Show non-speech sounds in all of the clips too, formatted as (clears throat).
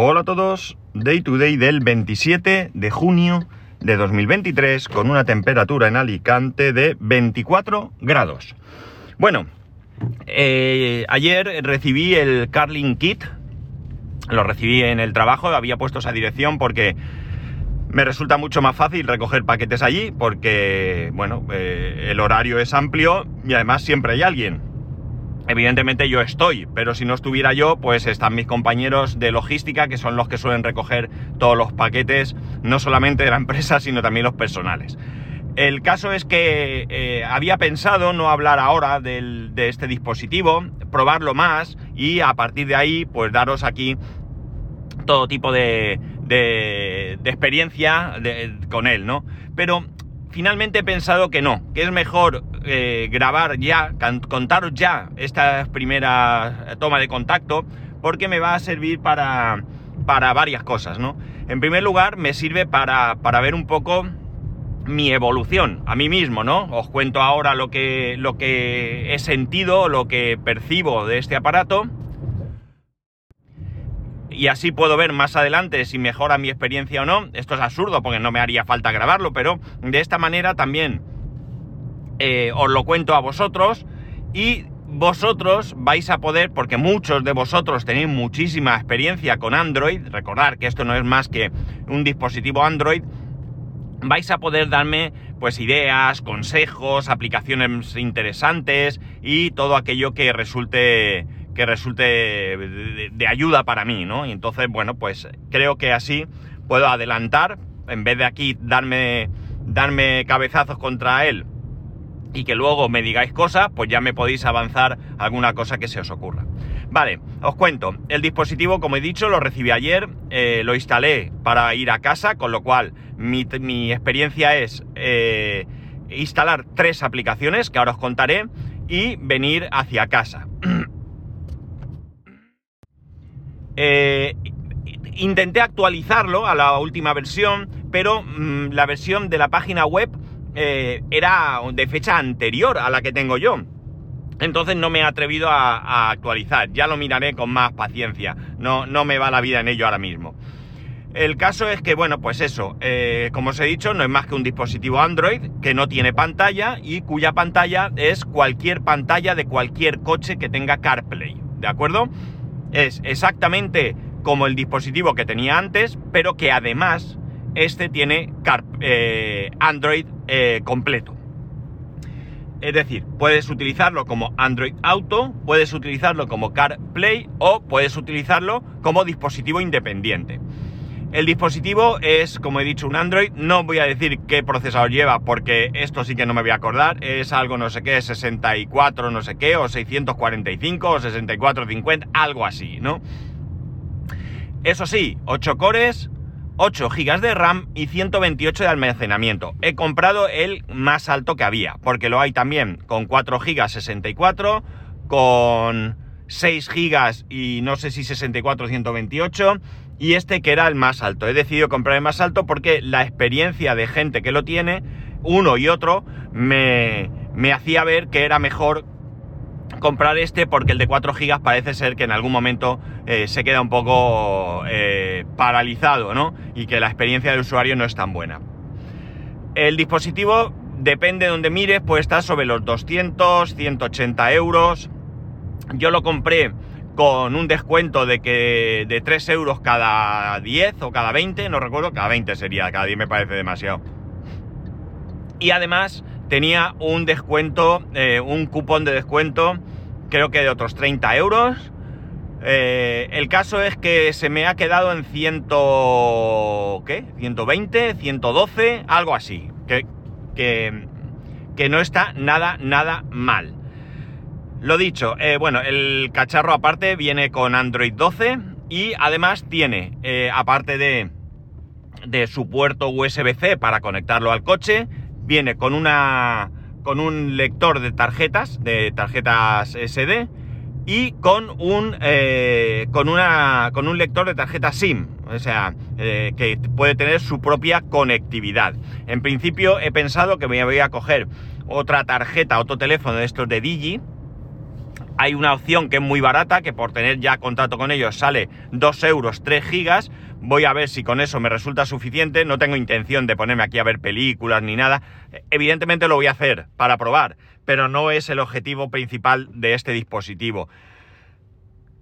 Hola a todos, Day to Day del 27 de junio de 2023 con una temperatura en Alicante de 24 grados. Bueno, eh, ayer recibí el Carling Kit, lo recibí en el trabajo, había puesto esa dirección porque me resulta mucho más fácil recoger paquetes allí porque, bueno, eh, el horario es amplio y además siempre hay alguien. Evidentemente yo estoy, pero si no estuviera yo, pues están mis compañeros de logística, que son los que suelen recoger todos los paquetes, no solamente de la (laughs) empresa, sino también los personales. El caso es que eh, había pensado no hablar ahora de este dispositivo, probarlo más y a partir de ahí, pues daros aquí todo tipo de, de, experiencia con él, ¿no? Pero finalmente he pensado que no, que es mejor eh, grabar ya, contaros ya esta primera toma de contacto, porque me va a servir para, para varias cosas, ¿no? En primer lugar, me sirve para, para, ver un poco mi evolución a mí mismo, ¿no? Os cuento ahora lo que, lo que he sentido, lo que percibo de este aparato y así puedo ver más adelante si mejora mi experiencia o no. Esto es absurdo porque no me haría falta grabarlo, pero de esta manera también eh, os lo cuento a vosotros y vosotros vais a poder, porque muchos de vosotros tenéis muchísima experiencia con Android, recordar que esto no es más que un dispositivo Android, vais a poder darme pues ideas, consejos, aplicaciones interesantes y todo aquello que resulte que resulte de, ayuda para mí, ¿no? Y entonces, bueno, pues creo que así puedo adelantar, en vez de aquí darme, darme cabezazos contra él y que luego me digáis cosas, pues ya me podéis avanzar alguna cosa que se os ocurra. Vale, os cuento. El dispositivo, como he dicho, lo recibí ayer, eh, lo instalé para ir a casa, con lo cual mi, experiencia es eh, instalar tres aplicaciones que ahora os contaré y venir hacia casa. (clears throat) Eh, intenté actualizarlo a la última versión, pero mm, la versión de la página web eh, era de fecha anterior a la que tengo yo. Entonces no me he atrevido a, actualizar. Ya lo miraré con más paciencia. No, no me va la vida en ello ahora mismo. El caso es que, bueno, pues eso, eh, como os he dicho, no es más que un dispositivo Android que no tiene pantalla y cuya pantalla es cualquier pantalla de cualquier coche que tenga CarPlay. ¿De acuerdo? Es exactamente como el dispositivo que tenía antes, pero que además este tiene eh, Android eh, completo. Es decir, puedes utilizarlo como Android Auto, puedes utilizarlo como CarPlay o puedes utilizarlo como dispositivo independiente. El dispositivo es, como he dicho, un Android. No voy a decir qué procesador lleva porque esto sí que no me voy a acordar. Es algo no sé qué, 64 no sé qué, o 645 o 6450, algo así, ¿no? Eso sí, 8 cores, 8 GB de RAM y 128 de almacenamiento. He comprado el más alto que había, porque lo hay también con 4 GB 64, con 6 GB y no sé si 64 128 y este que era el más alto. He decidido comprar el más alto porque la experiencia de gente que lo tiene, uno y otro, me, me hacía ver que era mejor comprar este porque el de 4 GB parece ser que en algún momento eh, se queda un poco eh, paralizado, ¿no? Y que la experiencia del usuario no es tan buena. El dispositivo, depende de donde mires, puede estar sobre los 200, 180 euros. Yo lo compré con un descuento de que de 3 euros cada 10 o cada 20, no recuerdo, cada 20 sería, cada 10 me parece demasiado. Y además tenía un descuento, eh, un cupón de descuento, creo que de otros 30 euros. Eh, el caso es que se me ha quedado en 100, ¿qué? 120, 112, algo así. Que, que, que no está nada, nada mal. Lo dicho, eh, bueno, el cacharro aparte viene con Android 12 y además tiene, eh, aparte de, su puerto USB-C para conectarlo al coche, viene con una con un lector de tarjetas, de tarjetas SD y con un eh, con una con un lector de tarjeta SIM, o sea, que puede tener su propia conectividad. En principio he pensado que me voy a coger otra tarjeta, otro teléfono de estos de Digi Hay una opción que es muy barata, que por tener ya contrato con ellos sale 2 euros 3 gigas. Voy a ver si con eso me resulta suficiente. No tengo intención de ponerme aquí a ver películas ni nada. Evidentemente lo voy a hacer para probar, pero no es el objetivo principal de este dispositivo.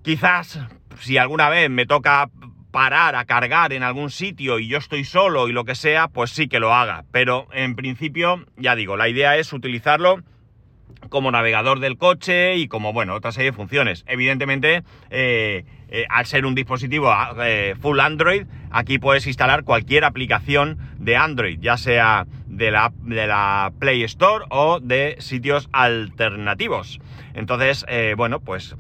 Quizás si alguna vez me toca parar a cargar en algún sitio y yo estoy solo y lo que sea, pues sí que lo haga. Pero en principio, ya digo, la idea es utilizarlo como navegador del coche y como, bueno, otra serie de funciones. Evidentemente, eh, eh, al ser un dispositivo eh, full Android, aquí puedes instalar cualquier aplicación de Android, ya sea de la, de la Play Store o de sitios alternativos. Entonces, bueno, pues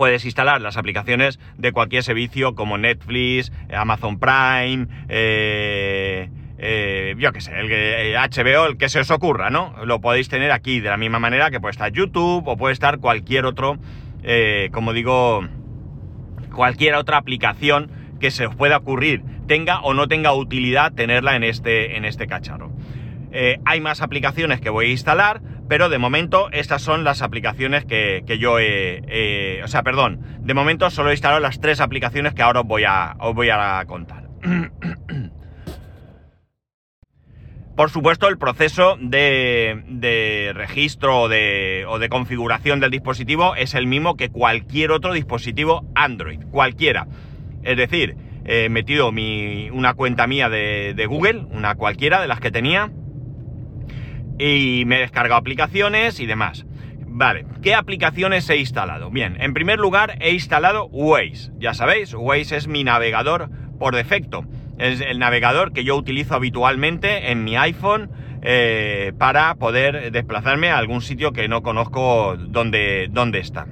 puedes instalar las aplicaciones de cualquier servicio como Netflix, Amazon Prime, eh, eh, yo qué sé, el HBO, el que se os ocurra, ¿no? Lo podéis tener aquí de la misma manera que puede estar YouTube o puede estar cualquier otro, eh, como digo, cualquier otra aplicación que se os pueda ocurrir, tenga o no tenga utilidad tenerla en este, en este cacharro. hay más aplicaciones que voy a instalar, pero de momento estas son las aplicaciones que, yo he... o sea, perdón, de momento solo he instalado las tres aplicaciones que ahora os voy a, os voy a contar. (clears throat) Por supuesto, el proceso de, registro o de, configuración del dispositivo es el mismo que cualquier otro dispositivo Android, cualquiera. Es decir, he metido una cuenta mía de, de Google, una cualquiera de las que tenía, y me he descargado aplicaciones y demás. Vale, ¿qué aplicaciones he instalado? Bien, en primer lugar he instalado Waze. Ya sabéis, Waze es mi navegador por defecto. Es el navegador que yo utilizo habitualmente en mi iPhone eh, para poder desplazarme a algún sitio que no conozco dónde, dónde está.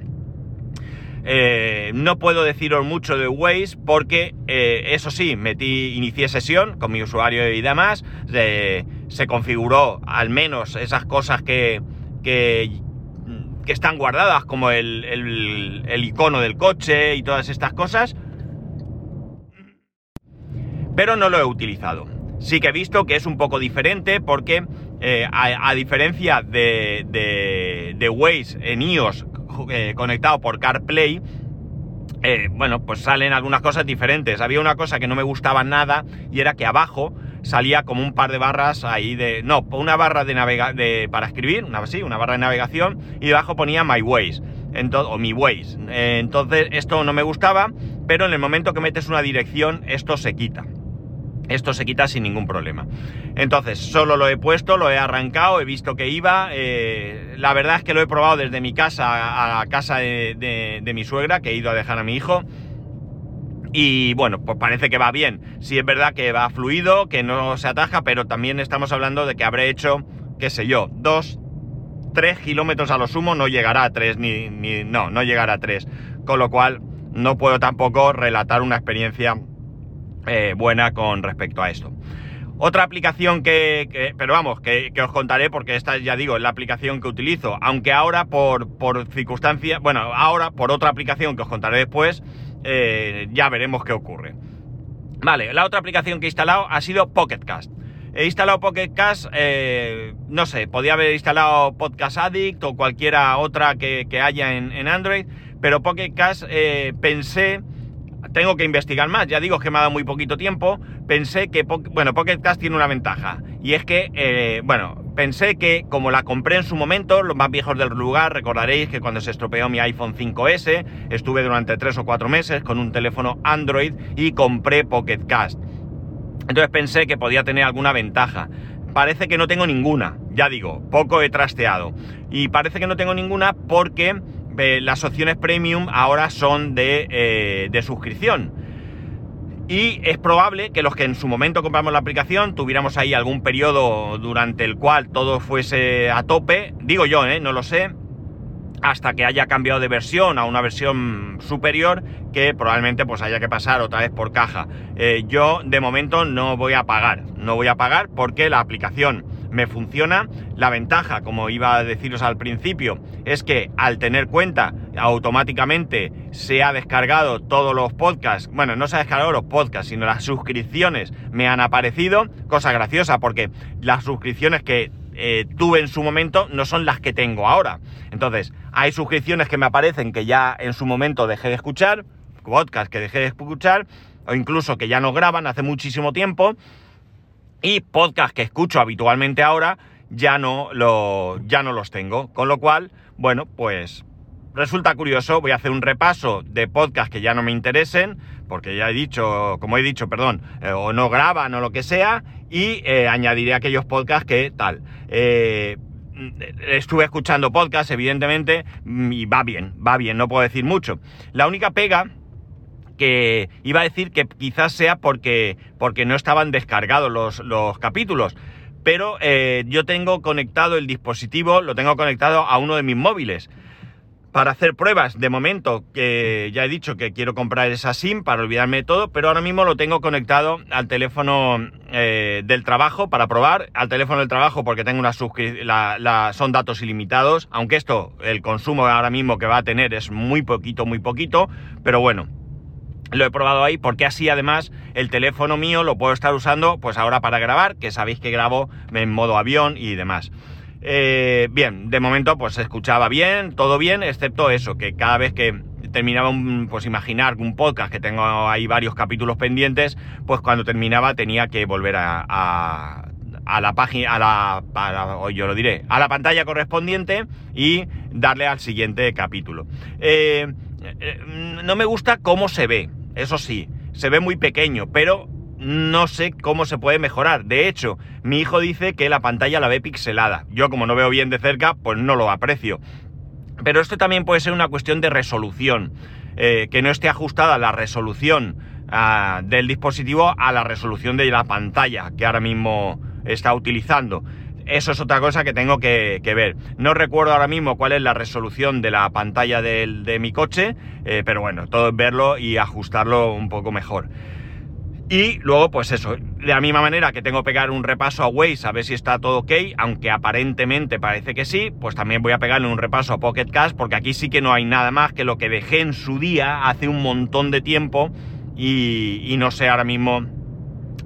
Eh, no puedo deciros mucho de Waze porque, eh, eso sí, metí, inicié sesión con mi usuario y demás se configuró al menos esas cosas que, que, están guardadas, como el, el, icono del coche y todas estas cosas, pero no lo he utilizado. Sí que he visto que es un poco diferente porque eh, a, diferencia de, de, de, Waze en iOS eh, conectado por CarPlay, eh, bueno, pues salen algunas cosas diferentes. Había una cosa que no me gustaba nada y era que abajo salía como un par de barras ahí de... No, una barra de navega de, para escribir, una, sí, una barra de navegación, y debajo ponía My Ways, o Mi Ways. entonces esto no me gustaba, pero en el momento que metes una dirección, esto se quita. Esto se quita sin ningún problema. Entonces, solo lo he puesto, lo he arrancado, he visto que iba. Eh, la verdad es que lo he probado desde mi casa a casa de, mi suegra, que he ido a dejar a mi hijo. Y bueno, pues parece que va bien. Sí es verdad que va fluido, que no se ataja, pero también estamos hablando de que habré hecho, qué sé yo, dos, tres kilómetros a lo sumo, no llegará a tres, ni, ni no, no llegará a tres. Con lo cual, no puedo tampoco relatar una experiencia eh, buena con respecto a esto. Otra aplicación que, pero vamos, que, os contaré porque esta ya digo, es la aplicación que utilizo, aunque ahora por, por circunstancias, bueno, ahora por otra aplicación que os contaré después, eh, ya veremos qué ocurre. Vale, la otra aplicación que he instalado ha sido Pocketcast. He instalado Pocketcast, eh, no sé, podía haber instalado Podcast Addict o cualquiera otra que, haya en, Android, pero Pocketcast eh, pensé, tengo que investigar más, ya digo que me ha dado muy poquito tiempo, pensé que, bueno, Pocketcast tiene una ventaja, y es que, eh, bueno, pensé que como la compré en su momento, los más viejos del lugar, recordaréis que cuando se estropeó mi iPhone 5S, estuve durante 3 o 4 meses con un teléfono Android y compré Pocket Cast. Entonces pensé que podía tener alguna ventaja. Parece que no tengo ninguna, ya digo, poco he trasteado. Y parece que no tengo ninguna porque las opciones premium ahora son de, eh, de suscripción. Y es probable que los que en su momento compramos la aplicación tuviéramos ahí algún periodo durante el cual todo fuese a tope. Digo yo, ¿eh? no lo sé. Hasta que haya cambiado de versión a una versión superior que probablemente pues haya que pasar otra vez por caja. Eh, yo de momento no voy a pagar. No voy a pagar porque la aplicación me funciona. La ventaja, como iba a deciros al principio, es que al tener cuenta automáticamente se ha descargado todos los podcasts. Bueno, no se ha descargado los podcasts, sino las suscripciones me han aparecido. Cosa graciosa porque las suscripciones que eh, tuve en su momento no son las que tengo ahora. Entonces, hay suscripciones que me aparecen que ya en su momento dejé de escuchar, podcasts que dejé de escuchar, o incluso que ya no graban hace muchísimo tiempo, y podcasts que escucho habitualmente ahora ya no, lo, ya no los tengo. Con lo cual, bueno, pues resulta curioso, voy a hacer un repaso de podcasts que ya no me interesen, porque ya he dicho, como he dicho, perdón, eh, o no graban o lo que sea, y eh, añadiré aquellos podcasts que tal. Eh, estuve escuchando podcasts, evidentemente, y va bien, va bien, no puedo decir mucho. La única pega que iba a decir que quizás sea porque, porque no estaban descargados los, los capítulos. Pero yo tengo conectado el dispositivo, lo tengo conectado a uno de mis móviles para hacer pruebas. De momento, que ya he dicho que quiero comprar esa SIM para olvidarme de todo, pero ahora mismo lo tengo conectado al teléfono eh, del trabajo para probar, al teléfono del trabajo porque tengo una suscripción, la, son datos ilimitados, aunque esto, el consumo ahora mismo que va a tener es muy poquito, muy poquito, pero bueno. Lo he probado ahí porque así además el teléfono mío lo puedo estar usando pues ahora para grabar, que sabéis que grabo en modo avión y demás. Eh, bien, de momento pues se escuchaba bien, todo bien, excepto eso, que cada vez que terminaba pues imaginar un podcast que tengo ahí varios capítulos pendientes, pues cuando terminaba tenía que volver a, a, la página, a la, yo lo diré, a la pantalla correspondiente y darle al siguiente capítulo. Eh, eh, no me gusta cómo se ve, eso sí, se ve muy pequeño, pero no sé cómo se puede mejorar. De hecho, mi hijo dice que la pantalla la ve pixelada. Yo como no veo bien de cerca, pues no lo aprecio. Pero esto también puede ser una cuestión de resolución. Eh, que no esté ajustada la resolución ah, del dispositivo a la resolución de la pantalla que ahora mismo está utilizando. Eso es otra cosa que tengo que, ver. No recuerdo ahora mismo cuál es la resolución de la pantalla de mi coche, eh, pero bueno, todo es verlo y ajustarlo un poco mejor. Y luego, pues eso, de la misma manera que tengo que pegar un repaso a Waze a ver si está todo ok, aunque aparentemente parece que sí, pues también voy a pegarle un repaso a Pocket Cash, porque aquí sí que no hay nada más que lo que dejé en su día hace un montón de tiempo y, no sé ahora mismo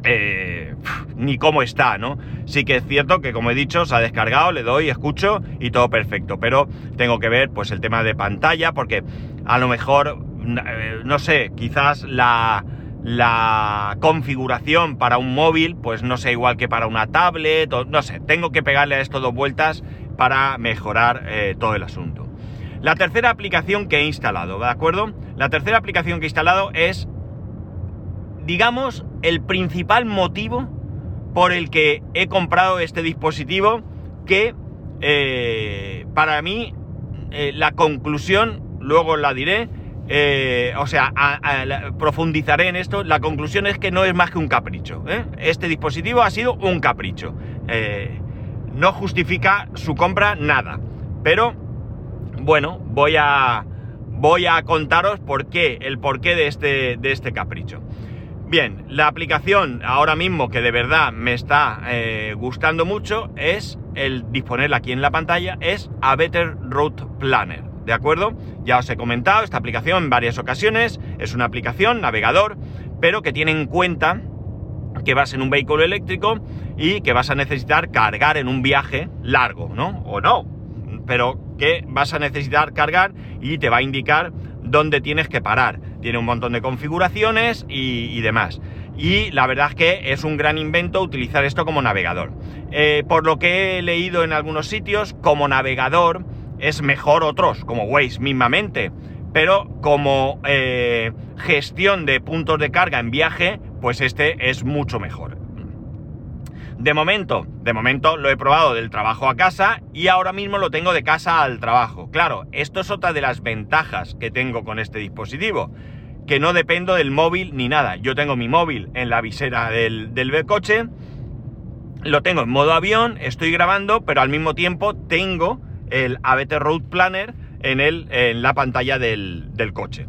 eh, ni cómo está, ¿no? Sí que es cierto que, como he dicho, se ha descargado, le doy, escucho y todo perfecto, pero tengo que ver pues el tema de pantalla, porque a lo mejor, eh, no sé, quizás la la configuración para un móvil pues no sea igual que para una tablet, o, no sé, tengo que pegarle a esto dos vueltas para mejorar eh, todo el asunto. La tercera aplicación que he instalado, ¿de acuerdo? La tercera aplicación que he instalado es, digamos, el principal motivo por el que he comprado este dispositivo que eh, para mí eh, la conclusión, luego la diré, eh, o sea, profundizaré en esto. La conclusión es que no es más que un capricho. Este dispositivo ha sido un capricho. No justifica su compra nada. Pero, bueno, voy a, voy a contaros por qué, el porqué de este, de este capricho. Bien, la aplicación ahora mismo que de verdad me está gustando mucho es el disponerla aquí en la pantalla, es a Better Route Planner. ¿de acuerdo? Ya os he comentado esta aplicación en varias ocasiones, es una aplicación, navegador, pero que tiene en cuenta que vas en un vehículo eléctrico y que vas a necesitar cargar en un viaje largo, ¿no? O no, pero que vas a necesitar cargar y te va a indicar dónde tienes que parar. Tiene un montón de configuraciones y, demás. Y la verdad es que es un gran invento utilizar esto como navegador. Eh, por lo que he leído en algunos sitios, como navegador, es mejor otros, como Waze mismamente, pero como eh, gestión de puntos de carga en viaje, pues este es mucho mejor. De momento, de momento lo he probado del trabajo a casa y ahora mismo lo tengo de casa al trabajo. Claro, esto es otra de las ventajas que tengo con este dispositivo, que no dependo del móvil ni nada. Yo tengo mi móvil en la visera del, del coche, lo tengo en modo avión, estoy grabando, pero al mismo tiempo tengo el ABT Road Planner en, el, en la pantalla del, coche.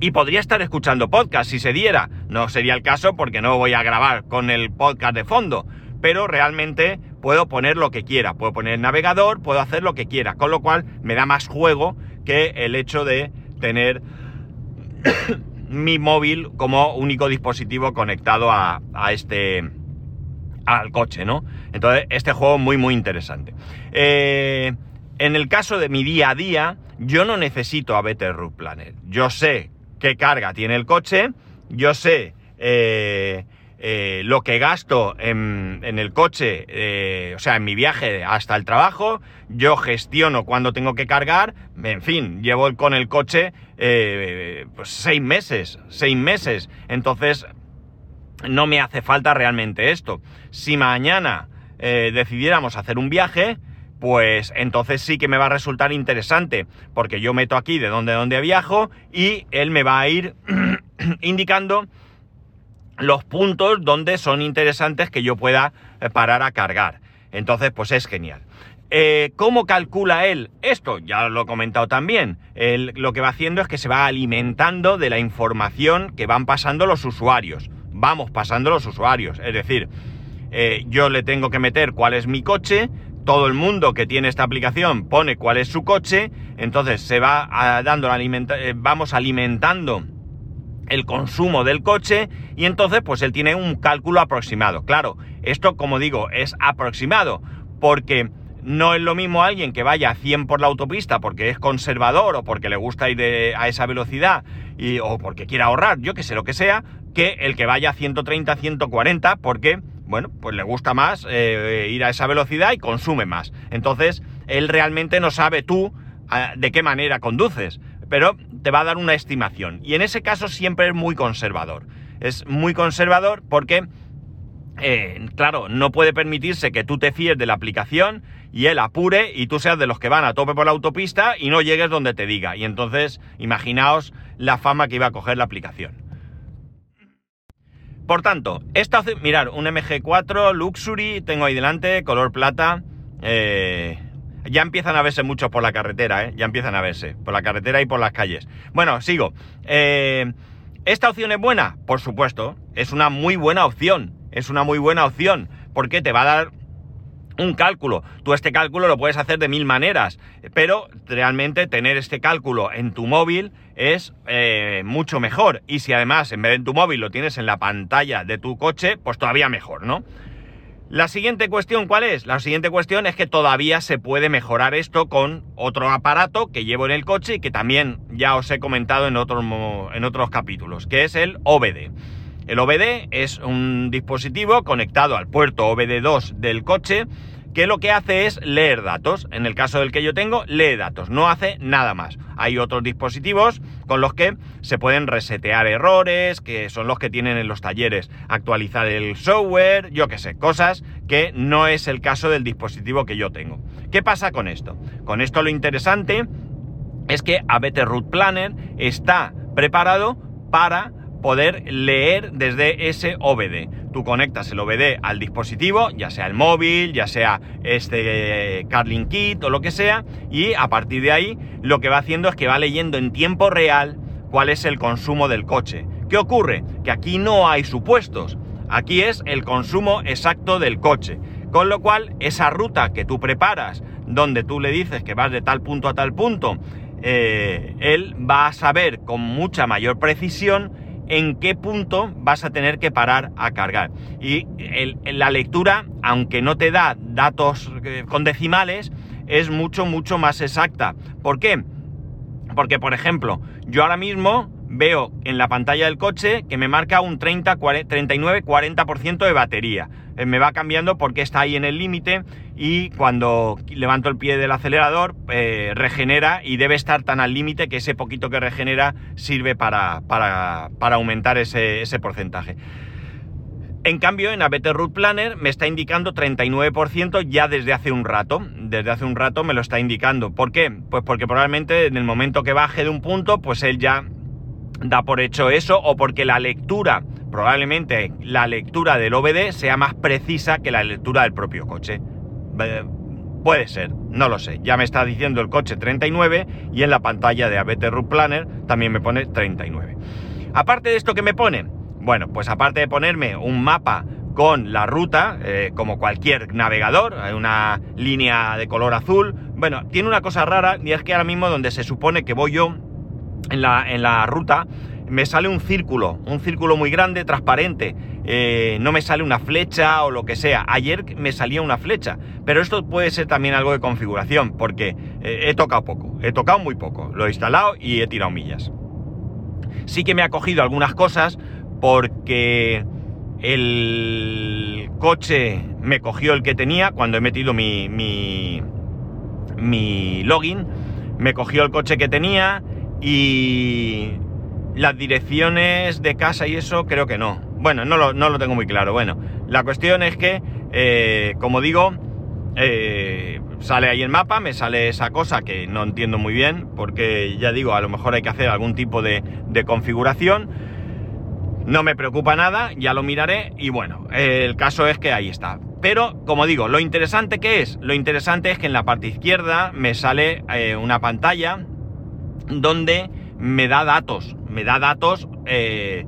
Y podría estar escuchando podcast si se diera. No sería el caso porque no voy a grabar con el podcast de fondo. Pero realmente puedo poner lo que quiera. Puedo poner el navegador, puedo hacer lo que quiera. Con lo cual me da más juego que el hecho de tener (coughs) mi móvil como único dispositivo conectado a, este, al coche, ¿no? Entonces, este juego muy, muy interesante. Eh, en el caso de mi día a día, yo no necesito a Better Route Planner. Yo sé qué carga tiene el coche, yo sé eh, eh, lo que gasto en, el coche, eh, o sea, en mi viaje hasta el trabajo, yo gestiono cuando tengo que cargar, en fin, llevo con el coche pues seis meses, seis meses, entonces no me hace falta realmente esto. Si mañana decidiéramos hacer un viaje, pues entonces sí que me va a resultar interesante, porque yo meto aquí de dónde, dónde viajo y él me va a ir (clears throat) indicando los puntos donde son interesantes que yo pueda eh, parar a cargar. Entonces, pues es genial. Eh, ¿Cómo calcula él esto? Ya lo he comentado también. Él lo que va haciendo es que se va alimentando de la información que van pasando los usuarios. Vamos pasando los usuarios. Es decir, eh, yo le tengo que meter cuál es mi coche, todo el mundo que tiene esta aplicación pone cuál es su coche, entonces se va ah, dando eh, vamos alimentando el consumo del coche y entonces pues él tiene un cálculo aproximado. Claro, esto como digo es aproximado porque no es lo mismo alguien que vaya a 100 por la autopista porque es conservador o porque le gusta ir a esa velocidad o porque quiere ahorrar, yo que sé lo que sea, que el que vaya a 130, 140 porque bueno, pues le gusta más eh, ir a esa velocidad y consume más. Entonces, él realmente no sabe tú ah, de qué manera conduces, pero te va a dar una estimación. Y en ese caso siempre es muy conservador. Es muy conservador porque, eh, claro, no puede permitirse que tú te fíes de la aplicación y él apure y tú seas de los que van a tope por la autopista y no llegues donde te diga. Y entonces, imaginaos la fama que iba a coger la aplicación. Por tanto, esta mirar, un MG4 Luxury, tengo ahí delante, color plata. Eh, ya empiezan a verse mucho por la carretera, ¿eh? Ya empiezan a verse, por la carretera y por las calles. Bueno, sigo. Eh, ¿Esta opción es buena? Por supuesto, es una muy buena opción. Es una muy buena opción, porque te va a dar un cálculo. Tú este cálculo lo puedes hacer de mil maneras, pero realmente tener este cálculo en tu móvil es eh, mucho mejor. Y si además en vez de en tu móvil lo tienes en la pantalla de tu coche, pues todavía mejor, ¿no? La siguiente cuestión, ¿cuál es? La siguiente cuestión es que todavía se puede mejorar esto con otro aparato que llevo en el coche y que también ya os he comentado en otros, en otros capítulos, que es el OBD. El OBD es un dispositivo conectado al puerto OBD2 del coche que lo que hace es leer datos. En el caso del que yo tengo, lee datos, no hace nada más. Hay otros dispositivos con los que se pueden resetear errores, que son los que tienen en los talleres, actualizar el software, yo qué sé, cosas que no es el caso del dispositivo que yo tengo. ¿Qué pasa con esto? Con esto lo interesante es que ABT Root Planner está preparado para poder leer desde ese OBD. Tú conectas el OBD al dispositivo, ya sea el móvil, ya sea este Carling Kit o lo que sea, y a partir de ahí lo que va haciendo es que va leyendo en tiempo real cuál es el consumo del coche. ¿Qué ocurre? Que aquí no hay supuestos, aquí es el consumo exacto del coche. Con lo cual, esa ruta que tú preparas, donde tú le dices que vas de tal punto a tal punto, eh, él va a saber con mucha mayor precisión en qué punto vas a tener que parar a cargar. Y la lectura, aunque no te da datos eh, con decimales, es mucho, mucho más exacta. ¿Por qué? Porque, por ejemplo, yo ahora mismo veo en la pantalla del coche que me marca un 30, 39, 40% de batería. Eh, me va cambiando porque está ahí en el límite y cuando levanto el pie del acelerador eh, regenera y debe estar tan al límite que ese poquito que regenera sirve para, para, aumentar ese, ese, porcentaje. En cambio, en ABT Root Planner me está indicando 39% ya desde hace un rato. Desde hace un rato me lo está indicando. ¿Por qué? Pues porque probablemente en el momento que baje de un punto, pues él ya da por hecho eso o porque la lectura, probablemente la lectura del OBD sea más precisa que la lectura del propio coche. Puede ser, no lo sé. Ya me está diciendo el coche 39 y en la pantalla de ABT Route Planner también me pone 39. Aparte de esto que me pone, bueno, pues aparte de ponerme un mapa con la ruta, eh, como cualquier navegador, hay una línea de color azul, bueno, tiene una cosa rara y es que ahora mismo donde se supone que voy yo en la, ruta, me sale un círculo, un círculo muy grande, transparente. Eh, no me sale una flecha o lo que sea. Ayer me salía una flecha, pero esto puede ser también algo de configuración, porque eh, he tocado poco, he tocado muy poco. Lo he instalado y he tirado millas. Sí que me ha cogido algunas cosas porque el coche me cogió el que tenía cuando he metido mi, mi, mi login. Me cogió el coche que tenía y las direcciones de casa y eso creo que no. Bueno, no lo, tengo muy claro. Bueno, la cuestión es que, eh, como digo, eh, sale ahí el mapa, me sale esa cosa que no entiendo muy bien, porque ya digo, a lo mejor hay que hacer algún tipo de, de configuración. No me preocupa nada, ya lo miraré y bueno, el caso es que ahí está. Pero, como digo, lo interesante que es, lo interesante es que en la parte izquierda me sale eh, una pantalla donde me da datos, me da datos, eh,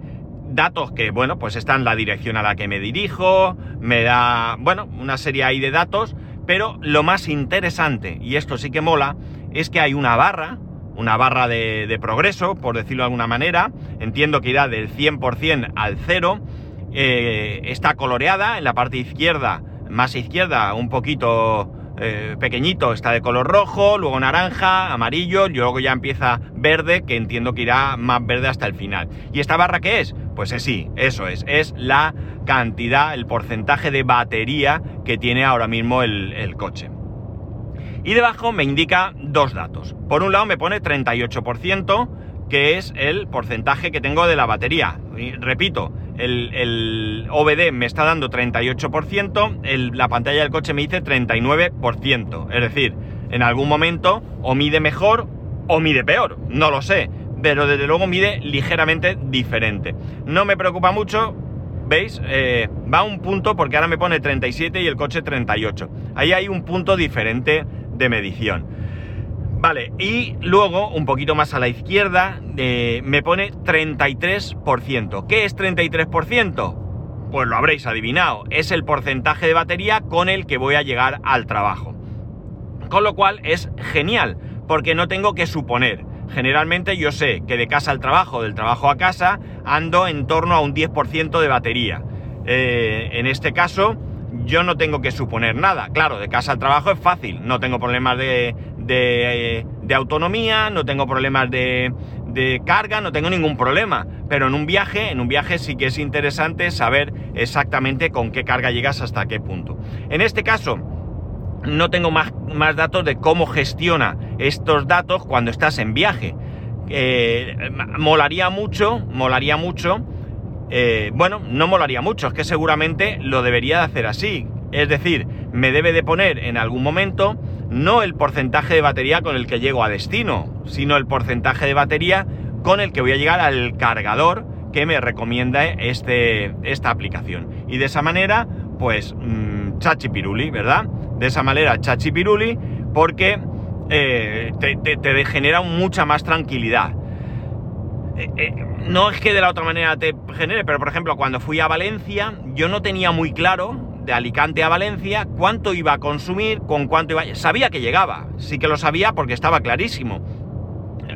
datos que, bueno, pues están la dirección a la que me dirijo, me da, bueno, una serie ahí de datos, pero lo más interesante, y esto sí que mola, es que hay una barra, una barra de, progreso, por decirlo de alguna manera, entiendo que irá del 100% al 0, eh, está coloreada en la parte izquierda, más izquierda, un poquito eh, pequeñito está de color rojo, luego naranja, amarillo, y luego ya empieza verde, que entiendo que irá más verde hasta el final. ¿Y esta barra qué es? Pues es sí, eso es, es la cantidad, el porcentaje de batería que tiene ahora mismo el, el coche. Y debajo me indica dos datos. Por un lado me pone 38%, que es el porcentaje que tengo de la batería. Y repito, el, OBD me está dando 38%, la pantalla del coche me dice 39%. Es decir, en algún momento o mide mejor o mide peor, no lo sé, pero desde luego mide ligeramente diferente. No me preocupa mucho, ¿veis? Eh, va un punto porque ahora me pone 37 y el coche 38. Ahí hay un punto diferente de medición. Vale, y luego, un poquito más a la izquierda, eh, me pone 33%. ¿Qué es 33%? Pues lo habréis adivinado, es el porcentaje de batería con el que voy a llegar al trabajo. Con lo cual es genial, porque no tengo que suponer. Generalmente yo sé que de casa al trabajo, del trabajo a casa, ando en torno a un 10% de batería. Eh, en este caso, yo no tengo que suponer nada. Claro, de casa al trabajo es fácil, no tengo problemas de, de, autonomía, no tengo problemas de, carga, no tengo ningún problema. Pero en un viaje, en un viaje sí que es interesante saber exactamente con qué carga llegas hasta qué punto. En este caso, no tengo más, más datos de cómo gestiona estos datos cuando estás en viaje. Eh, molaría mucho, molaría mucho. Eh, bueno, no molaría mucho, es que seguramente lo debería de hacer así. Es decir, me debe de poner en algún momento no el porcentaje de batería con el que llego a destino, sino el porcentaje de batería con el que voy a llegar al cargador que me recomienda este, esta aplicación. Y de esa manera, pues, mmm, chachi piruli, ¿verdad? De esa manera, chachi piruli, porque eh, te, genera mucha más tranquilidad. Eh, eh, no es que de la otra manera te genere, pero por ejemplo, cuando fui a Valencia, yo no tenía muy claro de Alicante a Valencia, cuánto iba a consumir, con cuánto iba... Sabía que llegaba, sí que lo sabía porque estaba clarísimo.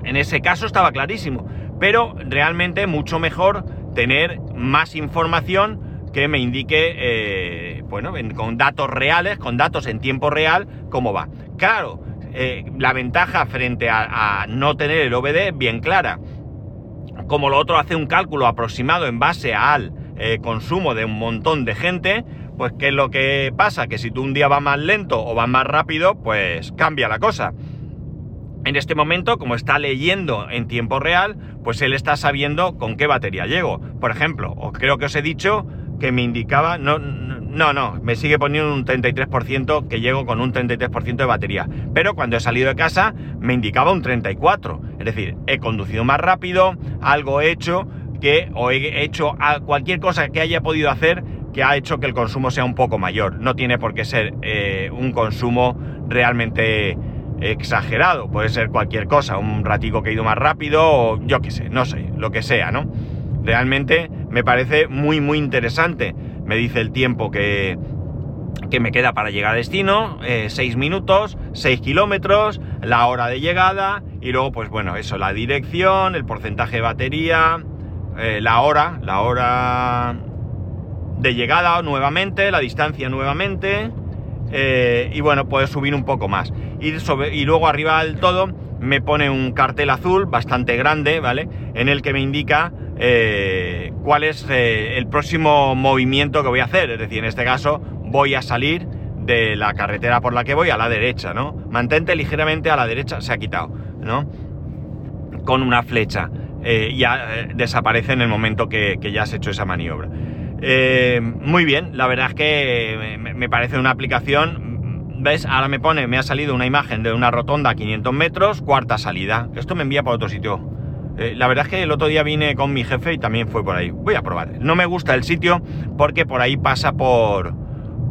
En ese caso estaba clarísimo, pero realmente mucho mejor tener más información que me indique, eh, bueno, con datos reales, con datos en tiempo real, cómo va. Claro, eh, la ventaja frente a, no tener el OBD bien clara, como lo otro hace un cálculo aproximado en base al eh, consumo de un montón de gente, pues ¿qué es lo que pasa? Que si tú un día vas más lento o vas más rápido, pues cambia la cosa. En este momento, como está leyendo en tiempo real, pues él está sabiendo con qué batería llego. Por ejemplo, o creo que os he dicho que me indicaba, no, no, no, me sigue poniendo un 33% que llego con un 33% de batería. Pero cuando he salido de casa me indicaba un 34%. Es decir, he conducido más rápido, algo he hecho que, o he hecho cualquier cosa que haya podido hacer que ha hecho que el consumo sea un poco mayor. No tiene por qué ser eh, un consumo realmente exagerado, puede ser cualquier cosa, un ratico que ha ido más rápido o yo qué sé, no sé, lo que sea, ¿no? Realmente me parece muy muy interesante. Me dice el tiempo que, que me queda para llegar a destino, 6 eh, minutos, 6 kilómetros, la hora de llegada y luego pues bueno, eso, la dirección, el porcentaje de batería, eh, la hora, la hora de llegada nuevamente, la distancia nuevamente, eh, y bueno, puedes subir un poco más. Y, luego arriba del todo me pone un cartel azul bastante grande, ¿vale? En el que me indica eh, cuál es el próximo movimiento que voy a hacer. Es decir, en este caso voy a salir de la carretera por la que voy a la derecha, ¿no? Mantente ligeramente a la derecha, se ha quitado, ¿no? Con una flecha. Eh, ya eh, desaparece en el momento que, ya has hecho esa maniobra. Eh, muy bien, la verdad es que me, parece una aplicación. ¿Ves? Ahora me pone, me ha salido una imagen de una rotonda a 500 metros, cuarta salida. Esto me envía por otro sitio. la verdad es que el otro día vine con mi jefe y también fue por ahí. Voy a probar. No me gusta el sitio porque por ahí pasa por,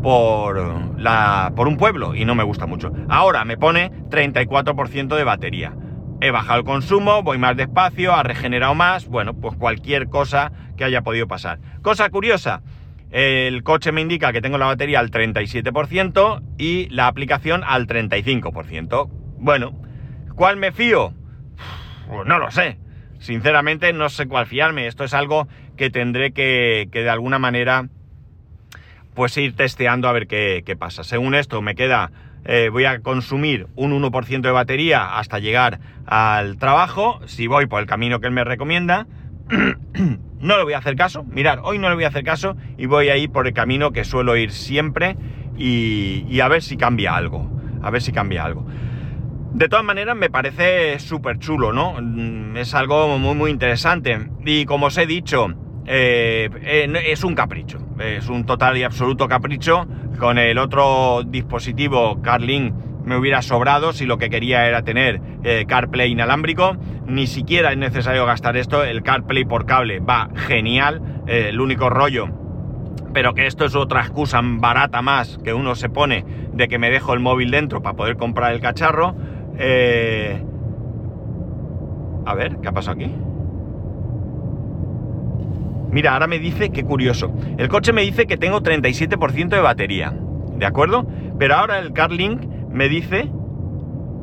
por, la, por un pueblo y no me gusta mucho. Ahora me pone 34% de batería. He bajado el consumo, voy más despacio, ha regenerado más, bueno, pues cualquier cosa que haya podido pasar. Cosa curiosa, el coche me indica que tengo la batería al 37% y la aplicación al 35%. Bueno, ¿cuál me fío? Pues no lo sé. Sinceramente no sé cuál fiarme. Esto es algo que tendré que, que de alguna manera pues ir testeando a ver qué, pasa. Según esto, me queda, eh, voy a consumir un 1% de batería hasta llegar al trabajo, si voy por el camino que él me recomienda. (clears throat) no le voy a hacer caso, mirar, hoy no le voy a hacer caso y voy a ir por el camino que suelo ir siempre y, a ver si cambia algo, a ver si cambia algo. De todas maneras, me parece súper chulo, ¿no? Mm, es algo muy, muy interesante. Y como os he dicho, eh, eh, es un capricho, es un total y absoluto capricho. Con el otro dispositivo CarLink me hubiera sobrado si lo que quería era tener eh, CarPlay inalámbrico. Ni siquiera es necesario gastar esto, el CarPlay por cable va genial, el único rollo. Pero que esto es otra excusa barata más que uno se pone de que me dejo el móvil dentro para poder comprar el cacharro. A ver, ¿qué ha pasado aquí? Mira, ahora me dice, qué curioso. El coche me dice que tengo 37% de batería. ¿De acuerdo? Pero ahora el CarLink me dice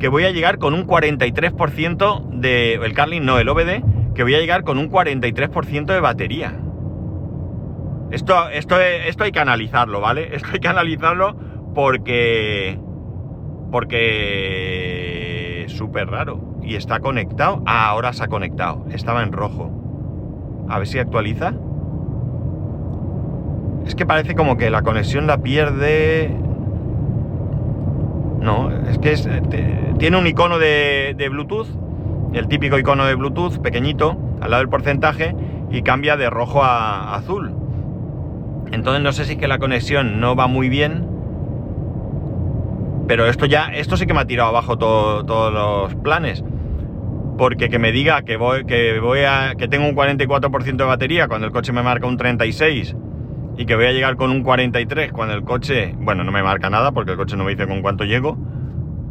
que voy a llegar con un 43% de... El CarLink no, el OBD, que voy a llegar con un 43% de batería. Esto, esto, esto hay que analizarlo, ¿vale? (laughs) Esto hay que analizarlo porque... Porque... Súper raro. Y está conectado. Ah, ahora se ha conectado. Estaba en rojo. A ver si actualiza. Es que parece como que la conexión la pierde. No, es que tiene un icono de, Bluetooth, el típico icono de Bluetooth pequeñito, al lado del porcentaje, y cambia de rojo a azul. Entonces no sé si es que la conexión no va muy bien. Pero esto ya, esto sí que me ha tirado abajo todos los planes porque que me diga que voy, que voy a. que tengo un 44% de batería cuando el coche me marca un 36 y que voy a llegar con un 43 cuando el coche. Bueno, no me marca nada porque el coche no me dice con cuánto llego.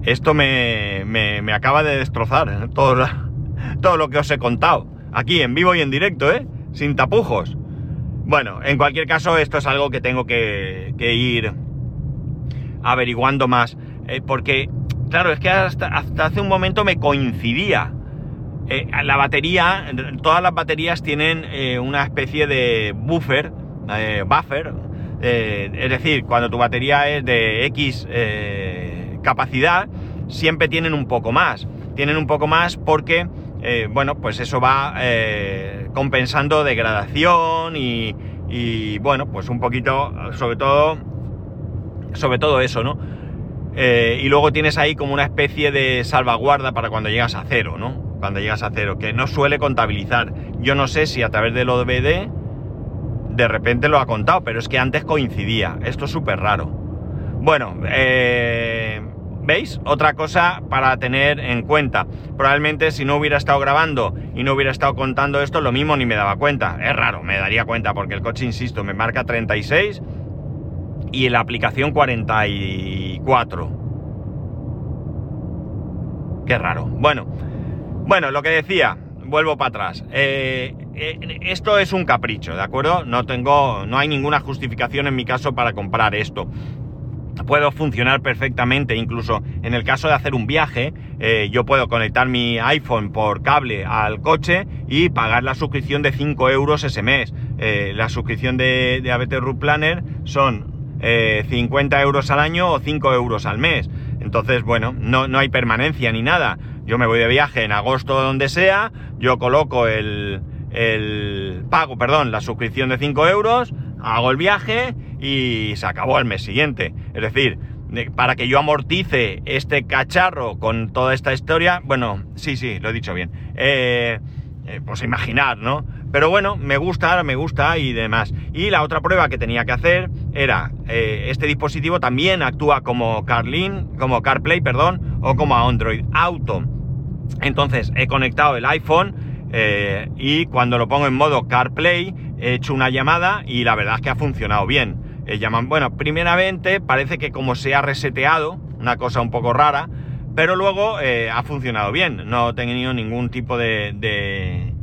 Esto me, me, acaba de destrozar todo, (laughs) todo lo que os he contado. Aquí en vivo y en directo, ¿eh? Sin tapujos. Bueno, en cualquier caso, esto es algo que tengo que, ir averiguando más. Eh, porque, claro, es que hasta hace un momento me coincidía eh, la batería, todas las baterías tienen eh, una especie de buffer, eh, buffer, es decir, cuando tu batería es de X capacidad, siempre tienen un poco más. Tienen un poco más porque, bueno, pues eso va compensando degradación y, y, bueno, pues un poquito, sobre todo, sobre todo eso, ¿no? y luego tienes ahí como una especie de salvaguarda para cuando llegas a cero, ¿no? Cuando llegas a cero, que no suele contabilizar. Yo no sé si a través del OBD de repente lo ha contado, pero es que antes coincidía. Esto es súper raro. Bueno, eh, ¿veis? Otra cosa para tener en cuenta. Probablemente si no hubiera estado grabando y no hubiera estado contando esto, lo mismo ni me daba cuenta. Es raro, me daría cuenta porque el coche, insisto, me marca 36 y la aplicación 44. Qué raro. Bueno, bueno, lo que decía, vuelvo para atrás. Eh, eh, esto es un capricho, ¿de acuerdo? No tengo, no hay ninguna justificación en mi caso para comprar esto. puedo funcionar perfectamente, incluso en el caso de hacer un viaje, eh, yo puedo conectar mi iPhone por cable al coche y pagar la suscripción de 5 euros ese mes. La suscripción de, de ABT Planner son 50 eh, euros al año o 5 euros al mes. Entonces, bueno, no, no hay permanencia ni nada. Yo me voy de viaje en agosto donde sea, yo coloco el, el pago, perdón, la suscripción de 5 euros, hago el viaje y se acabó el mes siguiente. Es decir, para que yo amortice este cacharro con toda esta historia, bueno, sí, sí, lo he dicho bien. Eh, eh, pues imaginar, ¿no? Pero bueno, me gusta, me gusta y demás. Y la otra prueba que tenía que hacer era, eh, este dispositivo también actúa como CarLink, como CarPlay, perdón, o como Android Auto. Entonces he conectado el iPhone y cuando lo pongo en modo CarPlay he hecho una llamada y la verdad es que ha funcionado bien. Eh, llaman, bueno, primeramente parece que como se ha reseteado, una cosa un poco rara, pero luego eh, ha funcionado bien, no he tenido ningún tipo de, de,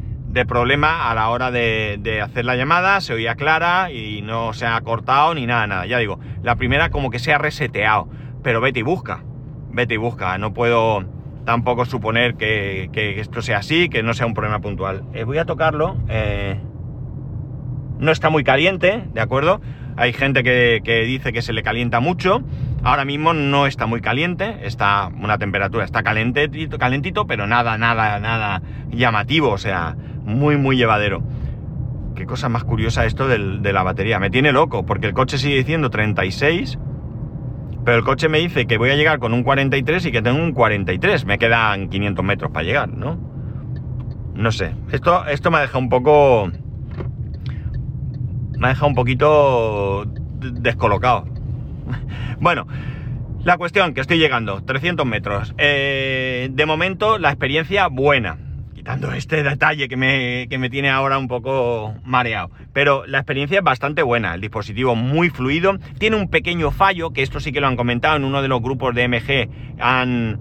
problema a la hora de, de, hacer la llamada, se oía clara y no se ha cortado ni nada, nada. Ya digo, la primera como que se ha reseteado, pero vete y busca, vete y busca, no puedo tampoco suponer que, esto sea así, que no sea un problema puntual. Eh, voy a tocarlo, no está muy caliente, ¿de acuerdo? Hay gente que, dice que se le calienta mucho. Ahora mismo no está muy caliente, está una temperatura, está calentito, calentito, pero nada, nada, nada llamativo, o sea, muy, muy llevadero. Qué cosa más curiosa esto de la batería. Me tiene loco, porque el coche sigue diciendo 36, pero el coche me dice que voy a llegar con un 43 y que tengo un 43. Me quedan 500 metros para llegar, ¿no? No sé. Esto, esto me ha dejado un poco me ha dejado un poquito descolocado. (laughs) bueno, la cuestión, que estoy llegando, 300 metros. Eh, de momento, la experiencia buena. Quitando este detalle que me, que me tiene ahora un poco mareado. Pero la experiencia es bastante buena. El dispositivo muy fluido. Tiene un pequeño fallo, que esto sí que lo han comentado en uno de los grupos de MG. Han,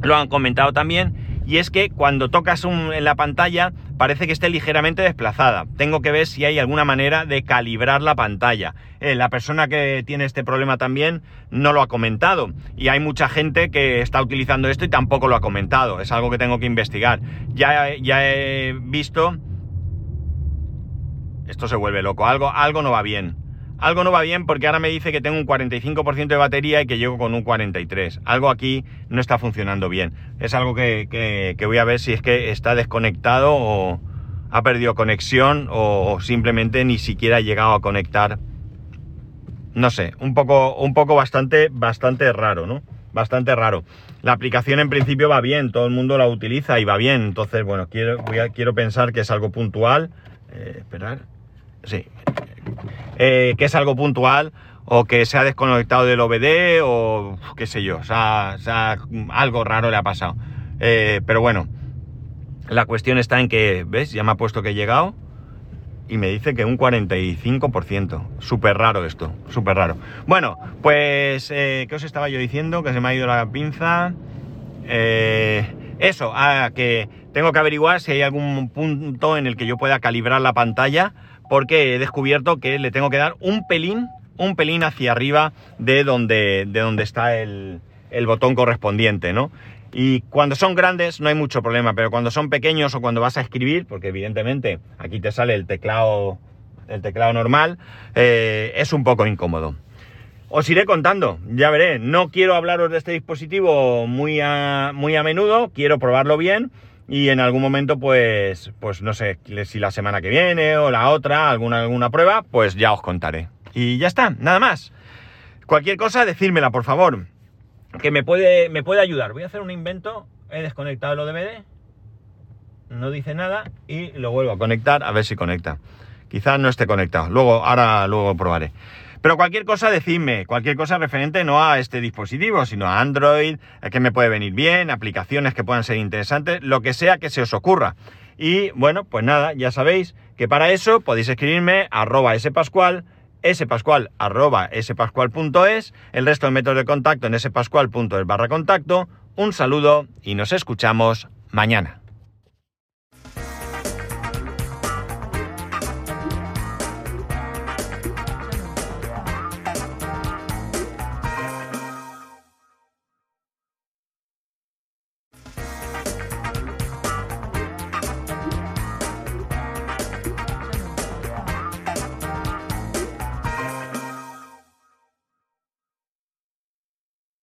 lo han comentado también y es que cuando tocas en la pantalla parece que esté ligeramente desplazada. Tengo que ver si hay alguna manera de calibrar la pantalla. Eh, la persona que tiene este problema también no lo ha comentado y hay mucha gente que está utilizando esto y tampoco lo ha comentado. Es algo que tengo que investigar. Ya, ya he visto... Esto se vuelve loco, algo, algo no va bien algo no va bien porque ahora me dice que tengo un 45% de batería y que llego con un 43. Algo aquí no está funcionando bien. Es algo que, voy a ver si es que está desconectado o ha perdido conexión o, simplemente ni siquiera ha llegado a conectar. No sé, un poco, un poco bastante, bastante raro, ¿no? Bastante raro. La aplicación en principio va bien, todo el mundo la utiliza y va bien. Entonces, bueno, quiero, quiero pensar que es algo puntual. Eh, esperar. Sí, eh, que es algo puntual o que se ha desconectado del OBD o qué sé yo, o sea, algo raro le ha pasado. Eh, pero bueno, la cuestión está en que, ¿ves? Ya me ha puesto que he llegado y me dice que un 45%. Súper raro esto, súper raro. Bueno, pues, eh, ¿qué os estaba yo diciendo? Que se me ha ido la pinza. eso, ah, que tengo que averiguar si hay algún punto en el que yo pueda calibrar la pantalla porque he descubierto que le tengo que dar un pelín, un pelín hacia arriba de donde, de donde está el, botón correspondiente, ¿no? Y cuando son grandes no hay mucho problema, pero cuando son pequeños o cuando vas a escribir, porque evidentemente aquí te sale el teclado, el teclado normal, eh, es un poco incómodo. Os iré contando, ya veré. No quiero hablaros de este dispositivo muy a, muy a menudo, quiero probarlo bien y en algún momento, pues, pues no sé, si la semana que viene o la otra, alguna, alguna prueba, pues ya os contaré. Y ya está, nada más. Cualquier cosa, decírmela, por favor. Que me puede, me puede ayudar. Voy a hacer un invento. He desconectado el ODBD. No dice nada. Y lo vuelvo a conectar a ver si conecta. Quizás no esté conectado. Luego, ahora luego probaré. Pero cualquier cosa, decidme, cualquier cosa referente no a este dispositivo, sino a Android, que me puede venir bien, aplicaciones que puedan ser interesantes, lo que sea que se os ocurra. Y bueno, pues nada, ya sabéis que para eso podéis escribirme arroba spascual, spascual arroba spascual.es, el resto de métodos de contacto en spascual.es barra contacto. Un saludo y nos escuchamos mañana.